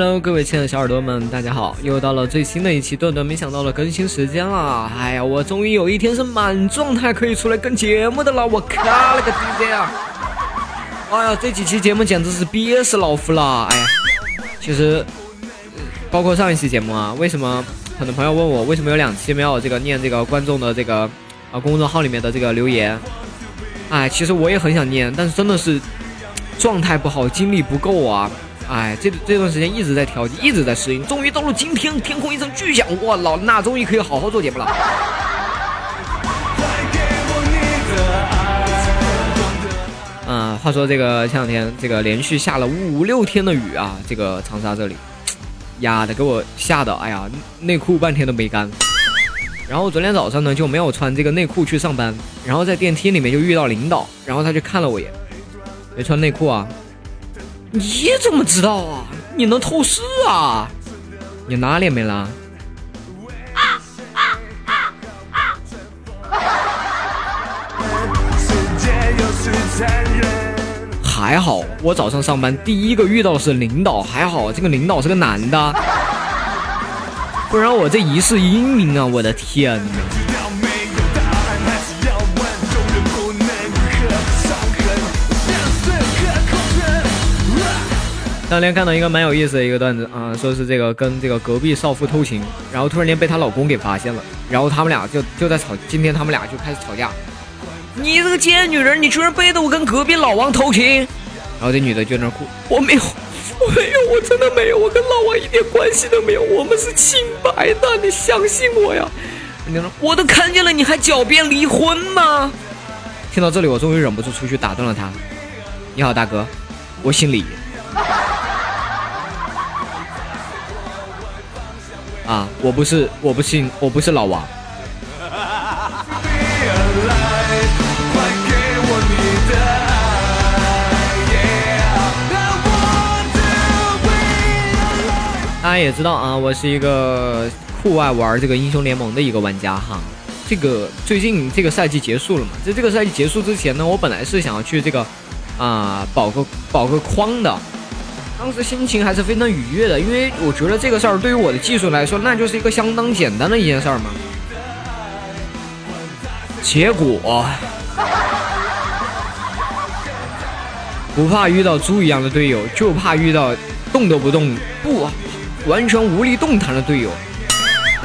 Hello，各位亲爱的小耳朵们，大家好！又到了最新的一期段段没想到的更新时间了。哎呀，我终于有一天是满状态可以出来更节目的了！我靠了个 DJ 啊！哎呀，这几期节目简直是憋死老夫了！哎呀，其实包括上一期节目啊，为什么很多朋友问我为什么有两期没有这个念这个观众的这个啊公众号里面的这个留言？哎，其实我也很想念，但是真的是状态不好，精力不够啊！哎，这这段时间一直在调剂，一直在适应，终于到了今天，天空一声巨响，哇，老衲终于可以好好做节目了。嗯，话说这个前两天这个连续下了五六天的雨啊，这个长沙这里，呀的给我吓的，哎呀，内裤半天都没干。然后昨天早上呢就没有穿这个内裤去上班，然后在电梯里面就遇到领导，然后他就看了我一眼，没穿内裤啊。你怎么知道啊？你能透视啊？你哪里没拉？还好，我早上上班第一个遇到的是领导，还好这个领导是个男的，不然我这一世英名啊！我的天哪！当天看到一个蛮有意思的一个段子啊，说是这个跟这个隔壁少妇偷情，然后突然间被她老公给发现了，然后他们俩就就在吵，今天他们俩就开始吵架。你这个贱女人，你居然背着我跟隔壁老王偷情！然后这女的就在那哭，我没有，我没有，我真的没有，我跟老王一点关系都没有，我们是清白的，你相信我呀！人家说我都看见了，你还狡辩离婚吗？听到这里，我终于忍不住出去打断了他。你好，大哥，我姓李。啊，我不是，我不信，我不是老王。大家也知道啊，我是一个酷爱玩这个英雄联盟的一个玩家哈。这个最近这个赛季结束了嘛？在这个赛季结束之前呢，我本来是想要去这个啊保个保个框的。当时心情还是非常愉悦的，因为我觉得这个事儿对于我的技术来说，那就是一个相当简单的一件事儿嘛。结果不怕遇到猪一样的队友，就怕遇到动都不动、不完全无力动弹的队友。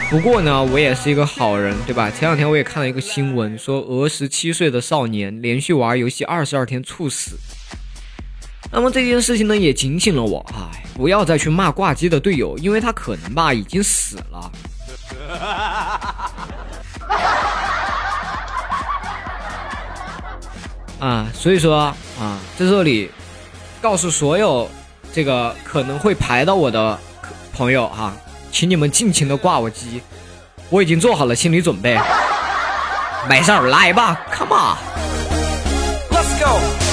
不过呢，我也是一个好人，对吧？前两天我也看了一个新闻，说俄十七岁的少年连续玩游戏二十二天猝死。那么这件事情呢，也警醒了我，哎，不要再去骂挂机的队友，因为他可能吧已经死了。啊，所以说啊，在这里告诉所有这个可能会排到我的朋友哈，请你们尽情的挂我机，我已经做好了心理准备。没事，来吧，Come on，Let's go。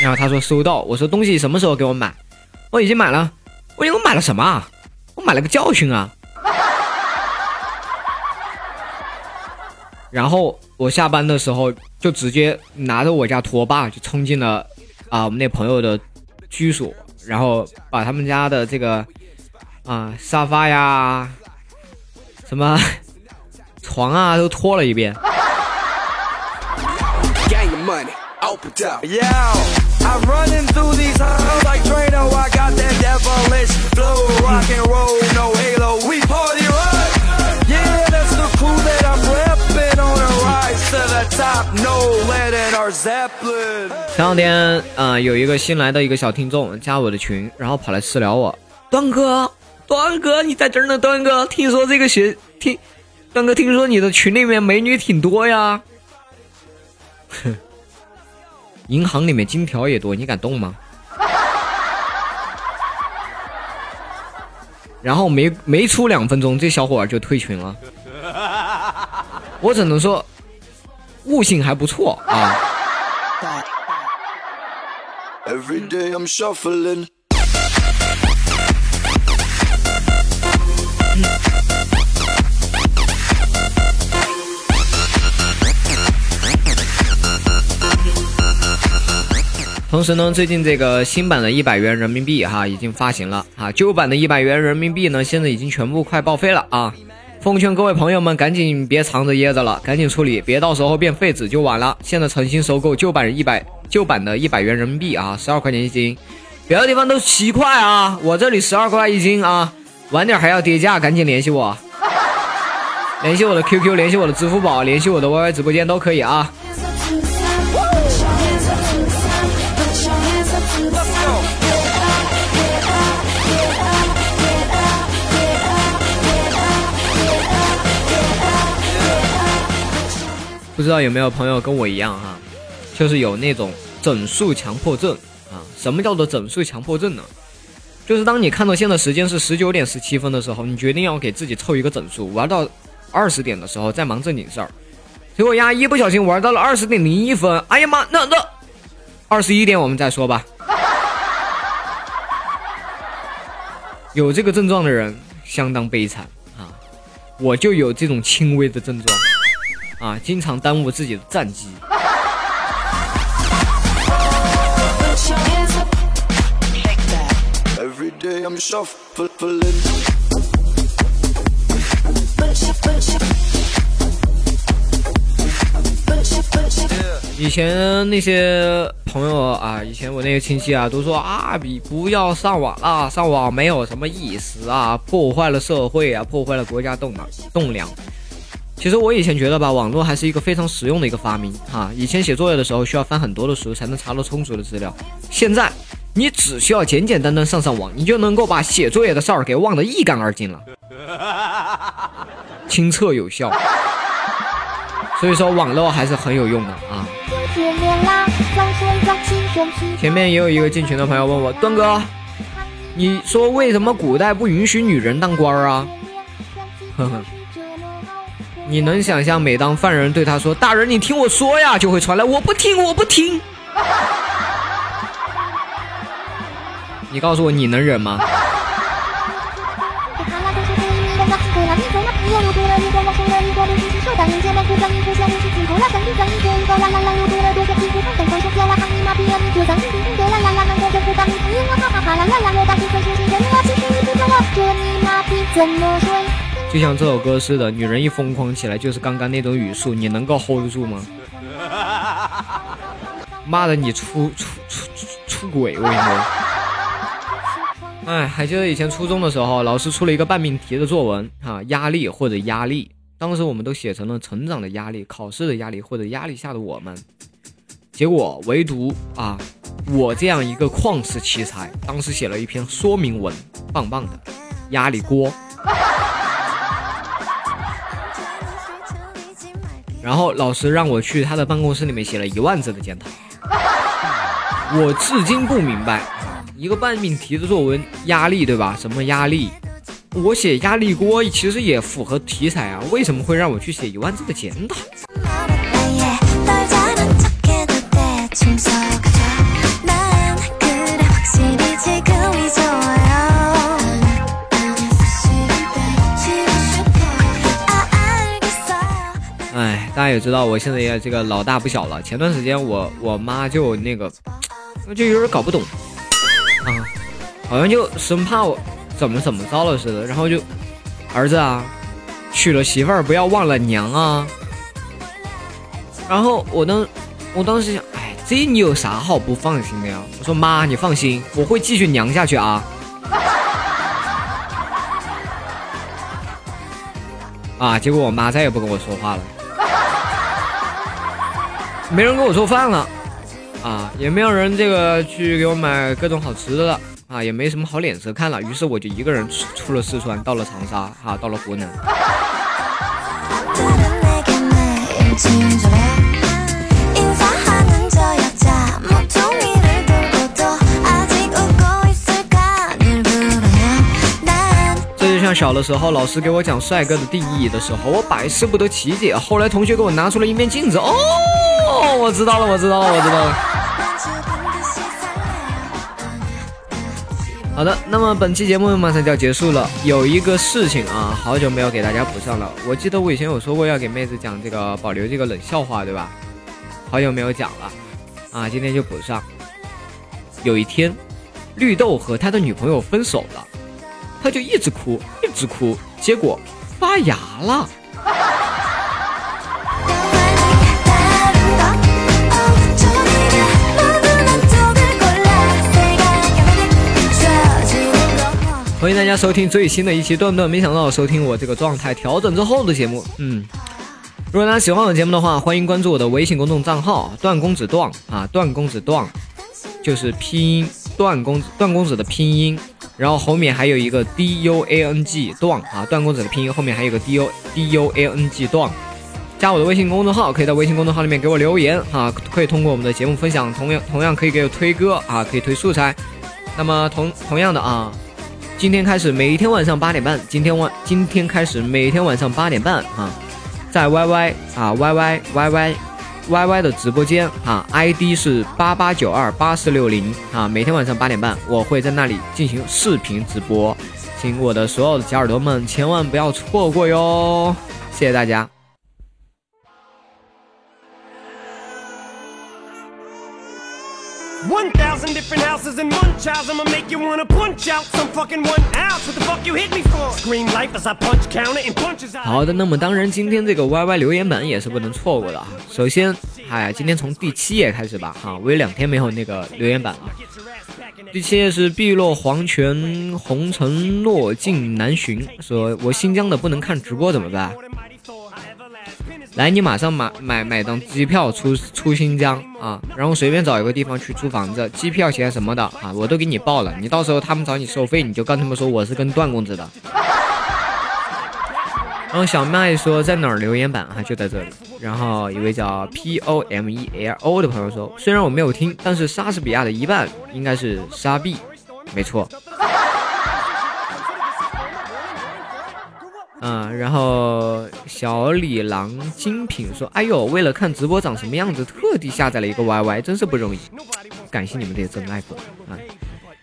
然后他说收到，我说东西什么时候给我买？我已经买了。我我买了什么？我买了个教训啊。然后我下班的时候就直接拿着我家拖把就冲进了啊我们那朋友的居所，然后把他们家的这个啊沙发呀、什么 床啊都拖了一遍。前两天啊，有一个新来的一个小听众加我的群，然后跑来私聊我，端哥，端哥你在这儿呢，端哥，听说这个学听，端哥听说你的群里面美女挺多呀，哼。银行里面金条也多，你敢动吗？然后没没出两分钟，这小伙儿就退群了。我只能说，悟性还不错啊。同时呢，最近这个新版的一百元人民币哈已经发行了啊，旧版的一百元人民币呢现在已经全部快报废了啊！奉劝各位朋友们赶紧别藏着掖着了，赶紧处理，别到时候变废纸就晚了。现在诚心收购旧版一百旧版的一百元人民币啊，十二块钱一斤，别的地方都七块啊，我这里十二块一斤啊，晚点还要跌价，赶紧联系我，联系我的 QQ，联系我的支付宝，联系我的 YY 直播间都可以啊。不知道有没有朋友跟我一样哈，就是有那种整数强迫症啊？什么叫做整数强迫症呢？就是当你看到现在时间是十九点十七分的时候，你决定要给自己凑一个整数，玩到二十点的时候再忙正经事儿，结果呀一不小心玩到了二十点零一分，哎呀妈，那那二十一点我们再说吧。有这个症状的人相当悲惨啊，我就有这种轻微的症状。啊，经常耽误自己的战机。以前那些朋友啊，以前我那些亲戚啊，都说啊，比不要上网了，上网没有什么意思啊，破坏了社会啊，破坏了国家栋梁栋梁。其实我以前觉得吧，网络还是一个非常实用的一个发明哈。以前写作业的时候需要翻很多的书才能查到充足的资料，现在你只需要简简单单上上网，你就能够把写作业的事儿给忘得一干二净了，清澈有效。所以说网络还是很有用的啊。前面也有一个进群的朋友问我，段哥，你说为什么古代不允许女人当官啊？呵呵。你能想象，每当犯人对他说“大人，你听我说呀”，就会传来“我不听，我不听”。你告诉我，你能忍吗？就像这首歌似的，女人一疯狂起来，就是刚刚那种语速，你能够 hold 得住吗？骂的你出出出出出轨，我跟你说。哎，还记得以前初中的时候，老师出了一个半命题的作文啊，压力或者压力，当时我们都写成了成长的压力、考试的压力或者压力下的我们。结果唯独啊，我这样一个旷世奇才，当时写了一篇说明文，棒棒的，压力锅。然后老师让我去他的办公室里面写了一万字的检讨，我至今不明白，一个半命题的作文压力对吧？什么压力？我写压力锅其实也符合题材啊，为什么会让我去写一万字的检讨？也知道，我现在也这个老大不小了。前段时间我我妈就那个，就有点搞不懂啊，好像就生怕我怎么怎么着了似的。然后就儿子啊，娶了媳妇儿不要忘了娘啊。然后我当我当时想，哎，这你有啥好不放心的呀？我说妈，你放心，我会继续娘下去啊。啊，结果我妈再也不跟我说话了。没人给我做饭了，啊，也没有人这个去给我买各种好吃的了，啊，也没什么好脸色看了，于是我就一个人出出了四川，到了长沙，哈，到了湖南。这就像小的时候老师给我讲帅哥的定义的时候，我百思不得其解。后来同学给我拿出了一面镜子，哦，哦我知道了，我知道了，我知道了。好的，那么本期节目马上就要结束了，有一个事情啊，好久没有给大家补上了。我记得我以前有说过要给妹子讲这个保留这个冷笑话，对吧？好久没有讲了，啊，今天就补上。有一天，绿豆和他的女朋友分手了，他就一直哭，一直哭，结果发芽了。欢迎大家收听最新的一期段段，没想到收听我这个状态调整之后的节目，嗯。如果大家喜欢我节目的话，欢迎关注我的微信公众账号“段公子段”啊，“段公子段”就是拼音“段公子”段公子的拼音，然后后面还有一个 “d u a n g” 段啊，段公子的拼音后面还有个 “d u d u a n g” 段。加我的微信公众号，可以在微信公众号里面给我留言啊，可以通过我们的节目分享，同样同样可以给我推歌啊，可以推素材。那么同同样的啊，今天开始每天晚上八点半，今天晚今天开始每天晚上八点半啊。在 YY 啊 YY YY YY 的直播间啊，ID 是八八九二八四六零啊，每天晚上八点半，我会在那里进行视频直播，请我的所有的小耳朵们千万不要错过哟，谢谢大家。好的，那么当然，今天这个 YY 留言板也是不能错过的啊。首先，哎，今天从第七页开始吧，哈，我有两天没有那个留言板了。第七页是碧落黄泉红尘落尽难寻，说我新疆的不能看直播怎么办？来，你马上买买买张机票出出新疆啊，然后随便找一个地方去租房子，机票钱什么的啊，我都给你报了。你到时候他们找你收费，你就跟他们说我是跟段公子的。然后小麦说在哪儿留言板啊？就在这里。然后一位叫 P O M E L O 的朋友说，虽然我没有听，但是莎士比亚的一半应该是沙币，没错。嗯，然后小李郎精品说：“哎呦，为了看直播长什么样子，特地下载了一个 YY，真是不容易。感谢你们这些真爱粉啊！”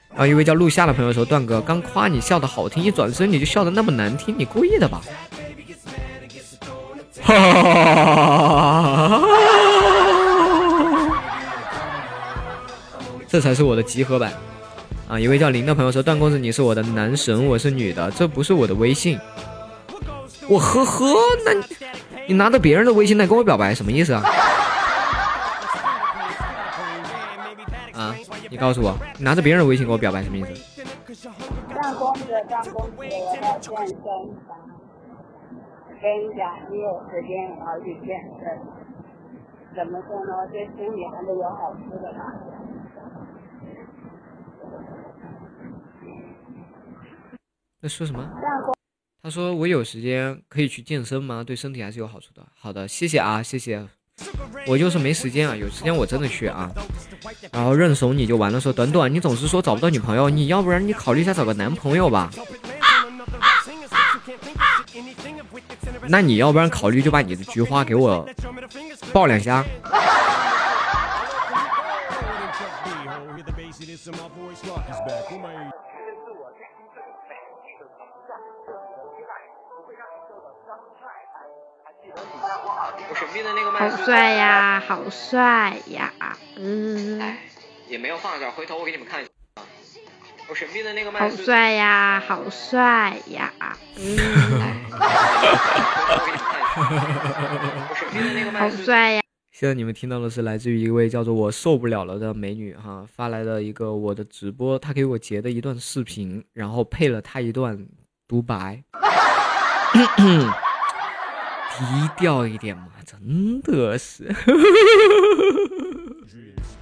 然后一位叫陆夏的朋友说：“段哥刚夸你笑的好听，一转身你就笑的那么难听，你故意的吧？”哈哈哈！这才是我的集合版啊！一位叫林的朋友说：“段公子，你是我的男神，我是女的，这不是我的微信。”我呵呵，那你拿着别人的微信来跟我表白，什么意思啊？啊，你告诉我，你拿着别人的微信跟我表白什么意思？段公子，段公子，我要健身房。跟你讲，你有时间也要去健身。怎么说呢？对身体还是有好处的吧。在说什么？他说：“我有时间可以去健身吗？对身体还是有好处的。”好的，谢谢啊，谢谢。我就是没时间啊，有时间我真的去啊。然后认怂你就完了。说短短，你总是说找不到女朋友，你要不然你考虑一下找个男朋友吧。那你要不然考虑就把你的菊花给我抱两下。好帅呀，嗯。也没有放这，回头我给你们看一下啊。我神秘的那个麦。好帅呀，好帅呀，嗯。好帅呀。现在你们听到的是来自于一位叫做我受不了了的美女哈发来的一个我的直播，她给我截的一段视频，然后配了她一段独白。低调一点嘛，真的是。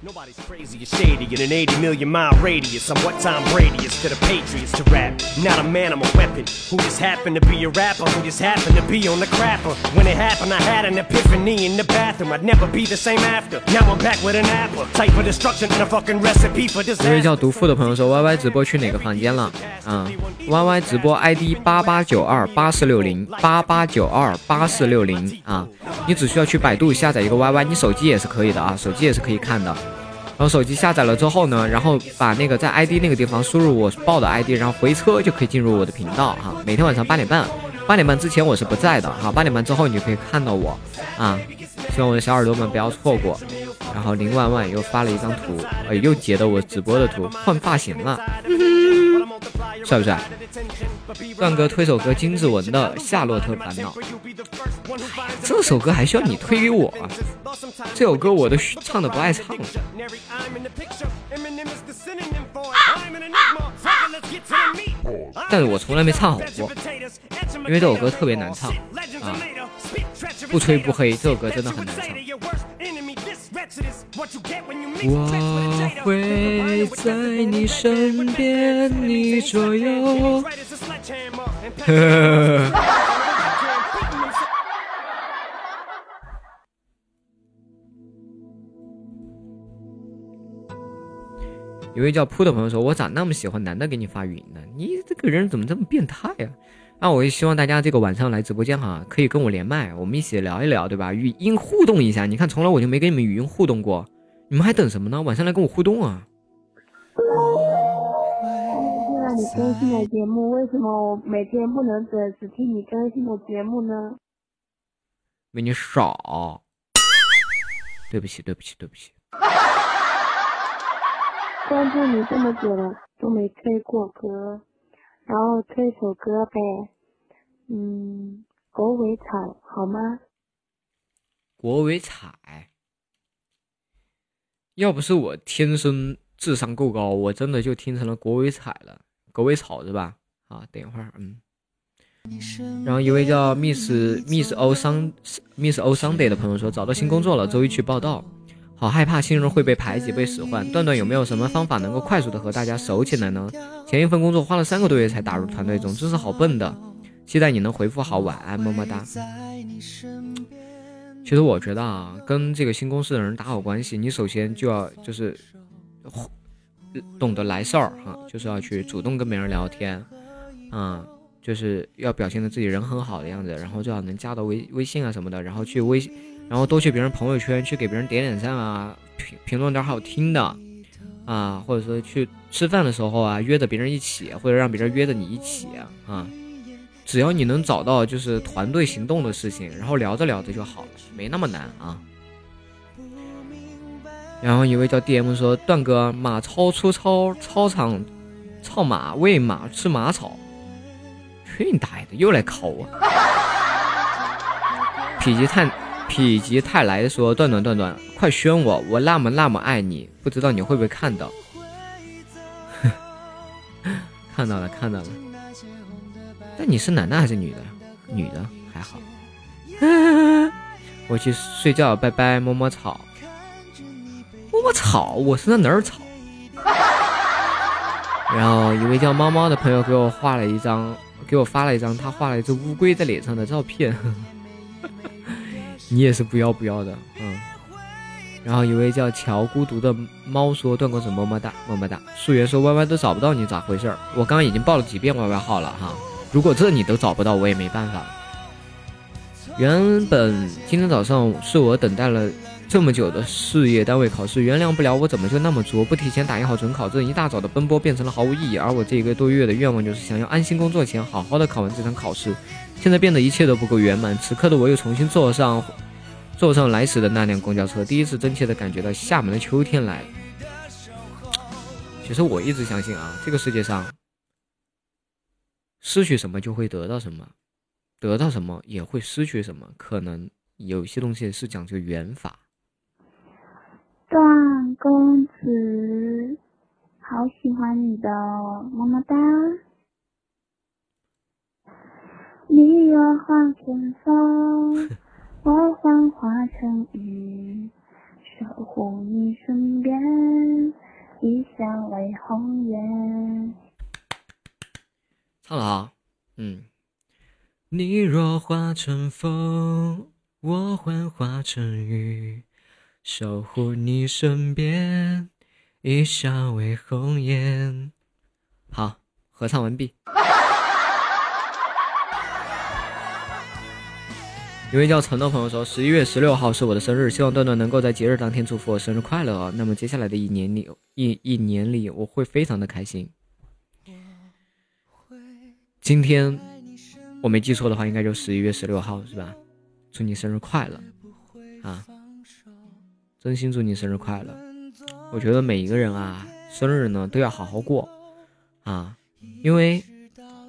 Nobody's crazy or shady in an 80 million mile radius. I'm what Tom Brady is to the Patriots to rap. Not a man, I'm a weapon. Who just happened to be a rapper? Who just happened to be on the crapper? When it happened, I had an epiphany in the bathroom. I'd never be the same after. Now I'm back with an apple. Type of destruction and a fucking recipe for disaster. 一位叫毒妇的朋友说：“Y Y 直播去哪个房间了？啊、嗯、，Y Y 直播 ID 八八九二八四六零八八九二八四四六零啊，你只需要去百度下载一个 Y Y，你手机也是可以的啊，手机也是可以看的。”然后手机下载了之后呢，然后把那个在 ID 那个地方输入我报的 ID，然后回车就可以进入我的频道哈。每天晚上八点半，八点半之前我是不在的哈，八点半之后你就可以看到我啊。希望我的小耳朵们不要错过。然后林万万又发了一张图，呃，又截的我直播的图，换发型了。帅不帅？段哥推首歌金志文的《夏洛特烦恼》，这首歌还需要你推给我？这首歌我都唱的不爱唱了，但是我从来没唱好过，因为这首歌特别难唱啊！不吹不黑，这首歌真的很难唱。我会在你身边，你左右。有位叫扑的朋友说：“我咋那么喜欢男的给你发语音呢？你这个人怎么这么变态呀？”那我也希望大家这个晚上来直播间哈，可以跟我连麦，我们一起聊一聊，对吧？语音互动一下。你看，从来我就没跟你们语音互动过，你们还等什么呢？晚上来跟我互动啊！现在你更新的节目，为什么我每天不能准时听你更新的节目呢？为你傻。对不起，对不起，对不起。关注你这么久了，都没推过歌。然后推首歌呗，嗯，国尾草好吗？国尾彩，要不是我天生智商够高，我真的就听成了国尾彩了。国尾草是吧？啊，等一会儿，嗯。然后一位叫 Miss Miss O 桑 Miss O Sunday 的朋友说，找到新工作了，周一去报道。好害怕新人会被排挤、被使唤。段段有没有什么方法能够快速的和大家熟起来呢？前一份工作花了三个多月才打入团队中，真是好笨的。期待你能回复好，晚安，么么哒。其实我觉得啊，跟这个新公司的人打好关系，你首先就要就是懂得来事儿哈，就是要去主动跟别人聊天，啊，就是要表现的自己人很好的样子，然后最好能加到微微信啊什么的，然后去微。然后多去别人朋友圈去给别人点点赞啊，评评论点好听的啊，或者说去吃饭的时候啊，约着别人一起，或者让别人约着你一起啊，只要你能找到就是团队行动的事情，然后聊着聊着就好了，没那么难啊。然后一位叫 DM 说：“段哥，马超出操操场，操马喂马吃马草，去你大爷的，又来考我，脾气太。”否极泰来说：“段段段段，快宣我，我那么那么爱你，不知道你会不会看到？看到了，看到了。但你是男的还是女的？女的还好。我去睡觉，拜拜，摸摸草，摸摸草，我是在哪儿草？然后一位叫猫猫的朋友给我画了一张，给我发了一张他画了一只乌龟在脸上的照片。”你也是不要不要的，嗯。然后一位叫乔孤独的猫说：“段公子么么哒，么么哒。”素媛说：“Y Y 都找不到你，咋回事？”我刚刚已经报了几遍 Y Y 号了哈，如果这你都找不到，我也没办法。原本今天早上是我等待了这么久的事业单位考试，原谅不了我怎么就那么作，不提前打印好准考证，一大早的奔波变成了毫无意义。而我这一个多月的愿望就是想要安心工作前好好的考完这场考试。现在变得一切都不够圆满。此刻的我又重新坐上，坐上来时的那辆公交车，第一次真切的感觉到厦门的秋天来了。其实我一直相信啊，这个世界上，失去什么就会得到什么，得到什么也会失去什么。可能有些东西是讲究缘法。段公子，好喜欢你的，么么哒。你若化成风，我幻化成雨，守护你身边，一笑为红颜。唱了啊，嗯。你若化成风，我幻化成雨，守护你身边，一笑为红颜。好，合唱完毕。一位叫陈的朋友说：“十一月十六号是我的生日，希望段段能够在节日当天祝福我生日快乐。那么接下来的一年里，一一年里我会非常的开心。今天。”我没记错的话，应该就十一月十六号是吧？祝你生日快乐啊！真心祝你生日快乐。我觉得每一个人啊，生日呢都要好好过啊，因为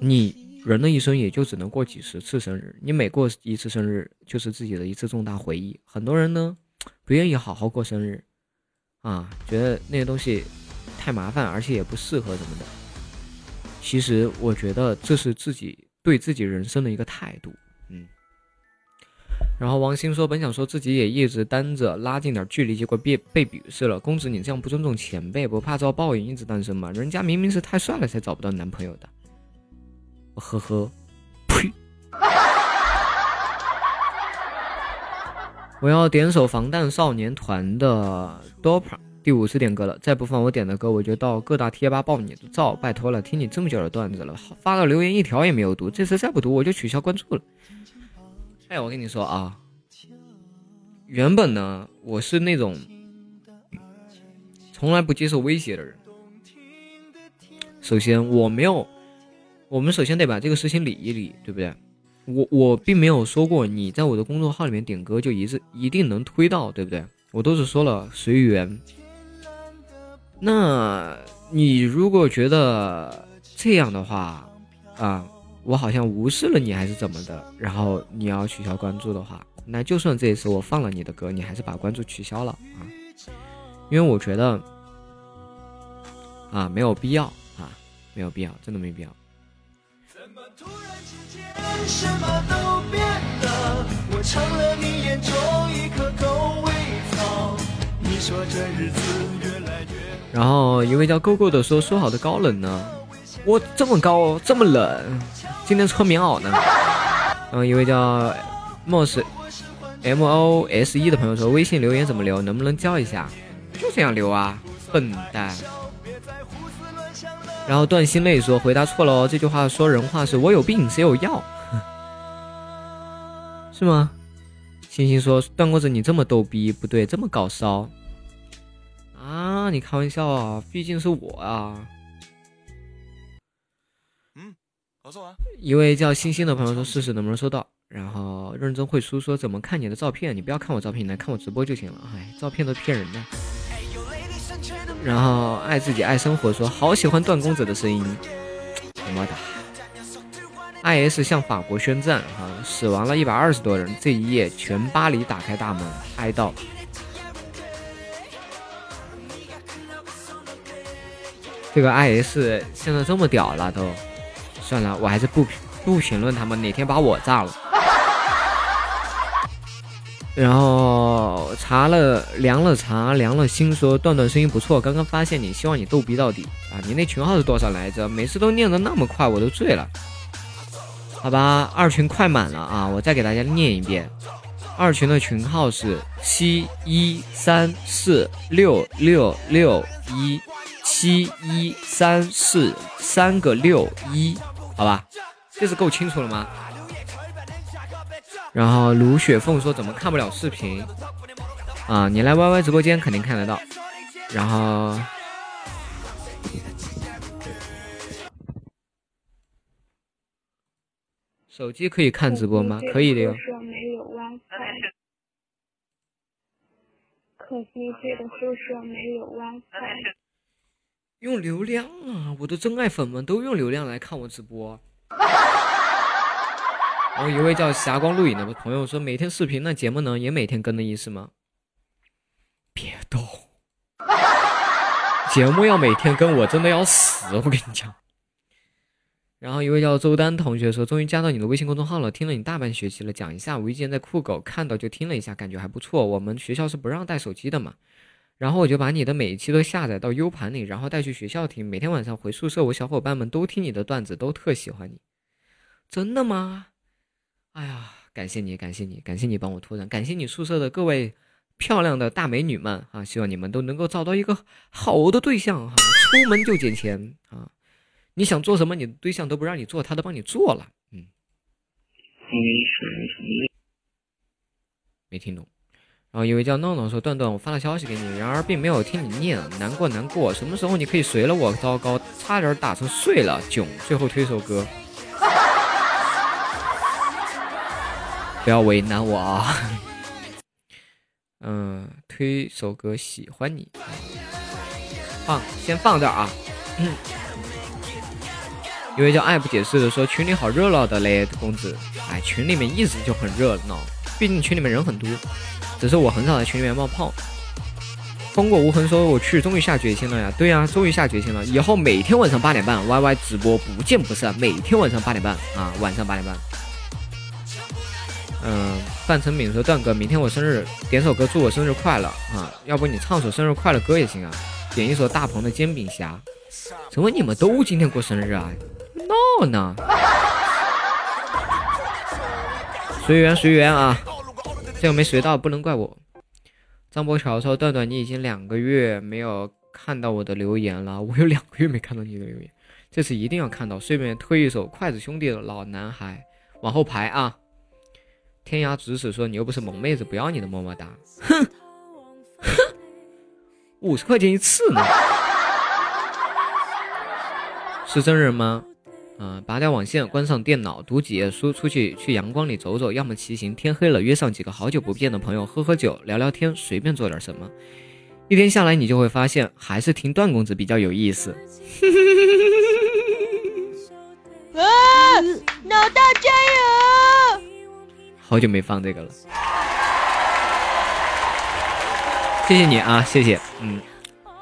你人的一生也就只能过几十次生日，你每过一次生日就是自己的一次重大回忆。很多人呢不愿意好好过生日啊，觉得那些东西太麻烦，而且也不适合什么的。其实我觉得这是自己。对自己人生的一个态度，嗯。然后王鑫说，本想说自己也一直单着拉近点距离，结果被被鄙视了。公子，你这样不尊重前辈，不怕遭报应，一直单身吗？人家明明是太帅了才找不到男朋友的。呵呵，呸！我要点首防弹少年团的 Dopa。第五次点歌了，再不放我点的歌，我就到各大贴吧爆你的照，拜托了，听你这么久的段子了，发个留言一条也没有读，这次再不读我就取消关注了。哎，我跟你说啊，原本呢我是那种从来不接受威胁的人。首先我没有，我们首先得把这个事情理一理，对不对？我我并没有说过你在我的公众号里面点歌就一直一定能推到，对不对？我都是说了随缘。那你如果觉得这样的话，啊，我好像无视了你还是怎么的？然后你要取消关注的话，那就算这一次我放了你的歌，你还是把关注取消了啊？因为我觉得啊，没有必要啊，没有必要，真的没必要。你眼中一颗狗尾草。你说这日子越来越然后一位叫 GoGo 的说：“说好的高冷呢？我这么高这么冷，今天穿棉袄呢。”然后一位叫 Mos M O S E 的朋友说：“微信留言怎么留？能不能教一下？”就这样留啊，笨蛋。然后段心泪说：“回答错了哦，这句话说人话是我有病谁有药？是吗？”星星说：“段公子你这么逗逼，不对，这么搞骚。”啊，你开玩笑啊！毕竟是我啊。嗯，好做啊。一位叫星星的朋友说：“试试能不能收到。”然后认真会书说：“怎么看你的照片？你不要看我照片，来看我直播就行了。”哎，照片都骗人的。然后爱自己爱生活说：“好喜欢段公子的声音。”么么哒。I S 向法国宣战，哈，死亡了一百二十多人。这一夜，全巴黎打开大门，哀悼。这个 I S 现在这么屌了都，算了，我还是不不评论他们，哪天把我炸了。然后查了量了查量了心，说段段声音不错，刚刚发现你，希望你逗逼到底啊！你那群号是多少来着？每次都念的那么快，我都醉了。好吧，二群快满了啊！我再给大家念一遍，二群的群号是七一三四六六六一。七一三四三个六一，好吧，这是够清楚了吗？然后卢雪凤说怎么看不了视频啊？你来 Y Y 直播间肯定看得到。然后手机可以看直播吗？可以的哟。可惜这个宿舍没有 WiFi。用流量啊！我的真爱粉们都用流量来看我直播。然后一位叫霞光录影的朋友说：“每天视频，那节目呢也每天更的意思吗？”别逗，节目要每天跟，我真的要死！我跟你讲。然后一位叫周丹同学说：“终于加到你的微信公众号了，听了你大半学期了，讲一下。我以前在酷狗看到就听了一下，感觉还不错。我们学校是不让带手机的嘛，然后我就把你的每一期都下载到 U 盘里，然后带去学校听。每天晚上回宿舍，我小伙伴们都听你的段子，都特喜欢你。真的吗？哎呀，感谢你，感谢你，感谢你帮我拓展，感谢你宿舍的各位漂亮的大美女们啊！希望你们都能够找到一个好的对象哈，出门就捡钱啊！”你想做什么，你的对象都不让你做，他都帮你做了。嗯，没听懂。然后一位叫闹闹说：“段段，我发了消息给你，然而并没有听你念，难过难过。什么时候你可以随了我？糟糕，差点打成碎了。囧，最后推首歌，不要为难我啊。嗯，推首歌，喜欢你。放，先放这啊。嗯。一位叫爱不解释的说：“群里好热闹的嘞，公子。哎，群里面一直就很热闹，毕竟群里面人很多。只是我很少在群里面冒泡。”风过无痕说：“我去，终于下决心了呀！对呀，终于下决心了。以后每天晚上八点半，Y Y 直播不见不散。每天晚上八点半啊，晚上八点半。”嗯，范成敏说：“段哥，明天我生日，点首歌祝我生日快乐啊！要不你唱首生日快乐歌也行啊，点一首大鹏的煎饼侠。怎么你们都今天过生日啊？”闹呢？随缘随缘啊，这个没随到不能怪我。张博乔说：“段段，你已经两个月没有看到我的留言了，我有两个月没看到你的留言，这次一定要看到。”顺便推一首筷子兄弟的老男孩，往后排啊。天涯咫尺说：“你又不是萌妹子，不要你的么么哒。”哼哼，五十块钱一次呢，是真人吗？嗯，拔掉网线，关上电脑，读几页书，出去去阳光里走走，要么骑行。天黑了，约上几个好久不见的朋友，喝喝酒，聊聊天，随便做点什么。一天下来，你就会发现，还是听段公子比较有意思。啊！脑大加油！好久没放这个了，谢谢你啊，谢谢。嗯，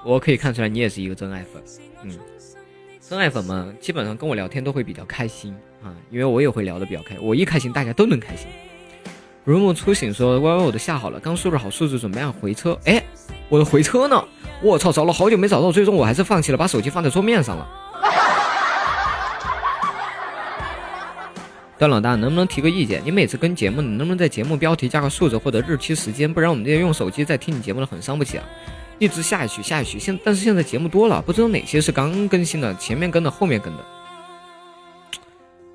我可以看出来，你也是一个真爱粉。嗯。真爱粉们基本上跟我聊天都会比较开心啊，因为我也会聊得比较开，我一开心大家都能开心。如梦初醒说：“歪歪，我都下好了，刚输入好数字，准备按回车。哎，我的回车呢？我操，找了好久没找到，最终我还是放弃了，把手机放在桌面上了。”段老大，能不能提个意见？你每次跟节目，你能不能在节目标题加个数字或者日期时间？不然我们这些用手机在听你节目的很伤不起啊。一直下去下去，现但是现在节目多了，不知道哪些是刚更新的，前面跟的，后面跟的。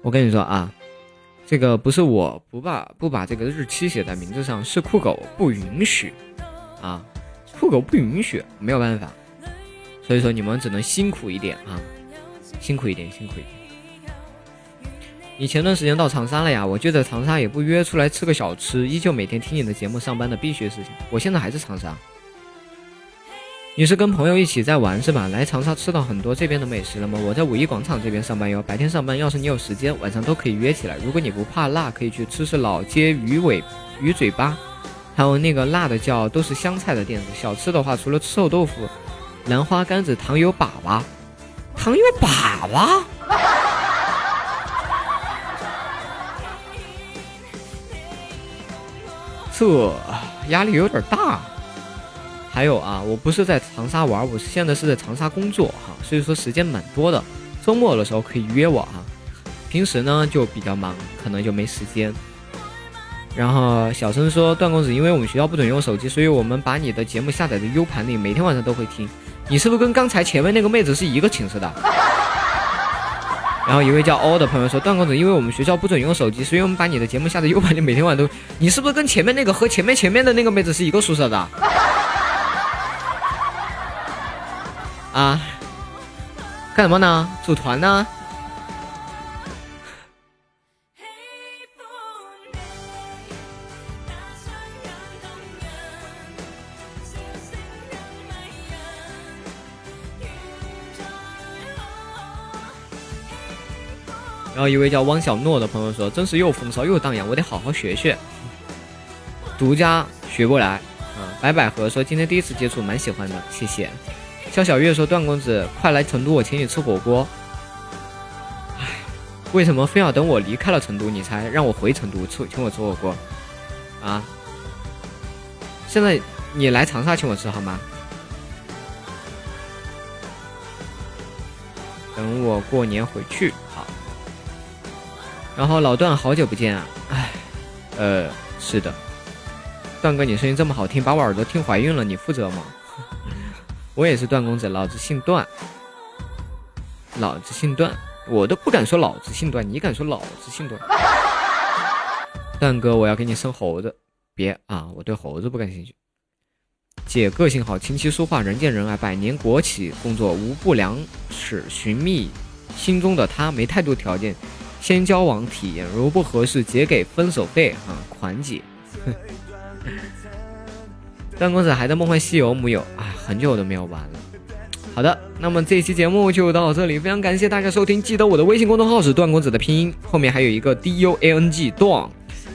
我跟你说啊，这个不是我不把不把这个日期写在名字上，是酷狗不允许啊，酷狗不允许，没有办法。所以说你们只能辛苦一点啊，辛苦一点，辛苦一点。你前段时间到长沙了呀？我就在长沙，也不约出来吃个小吃，依旧每天听你的节目上班的必须事情。我现在还是长沙。你是跟朋友一起在玩是吧？来长沙吃到很多这边的美食了吗？我在五一广场这边上班哟，白天上班，要是你有时间，晚上都可以约起来。如果你不怕辣，可以去吃吃老街鱼尾鱼嘴巴，还有那个辣的叫都是香菜的店子。小吃的话，除了臭豆腐、兰花干子、糖油粑粑，糖油粑粑，这压力有点大。还有啊，我不是在长沙玩，我现在是在长沙工作哈，所以说时间蛮多的。周末的时候可以约我哈，平时呢就比较忙，可能就没时间。然后小声说段公子，因为我们学校不准用手机，所以我们把你的节目下载在 U 盘里，每天晚上都会听。你是不是跟刚才前面那个妹子是一个寝室的？然后一位叫欧的朋友说段公子，因为我们学校不准用手机，所以我们把你的节目下载 U 盘里，每天晚上都。你是不是跟前面那个和前面前面的那个妹子是一个宿舍的？啊，干什么呢？组团呢？然后一位叫汪小诺的朋友说：“真是又风骚又荡漾，我得好好学学。”独家学过来。啊，白百合说：“今天第一次接触，蛮喜欢的，谢谢。”肖小月说：“段公子，快来成都，我请你吃火锅。”哎，为什么非要等我离开了成都，你才让我回成都吃请我吃火锅？啊？现在你来长沙请我吃好吗？等我过年回去。然后老段好久不见啊，哎，呃，是的，段哥你声音这么好听，把我耳朵听怀孕了，你负责吗？我也是段公子，老子姓段，老子姓段，我都不敢说老子姓段，你敢说老子姓段？段哥，我要给你生猴子，别啊，我对猴子不感兴趣。姐个性好，琴棋书画人见人爱，百年国企工作无不良史，寻觅心中的他，没太多条件。先交往体验，如不合适，结给分手费啊，款姐。段公子还在梦幻西游木有？啊，很久都没有玩了。好的，那么这期节目就到这里，非常感谢大家收听。记得我的微信公众号是段公子的拼音，后面还有一个 D U A N G 段。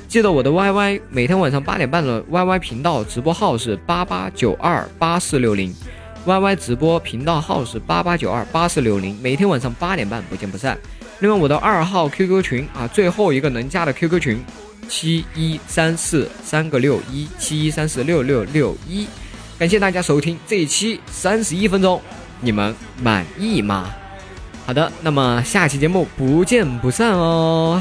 记得我的 Y Y，每天晚上八点半的 Y Y 频道直播号是八八九二八四六零，Y Y 直播频道号是八八九二八四六零，每天晚上八点半不见不散。另外，我的二号 QQ 群啊，最后一个能加的 QQ 群，七一三四三个六一七一三四六六六一，感谢大家收听这一期三十一分钟，你们满意吗？好的，那么下期节目不见不散哦。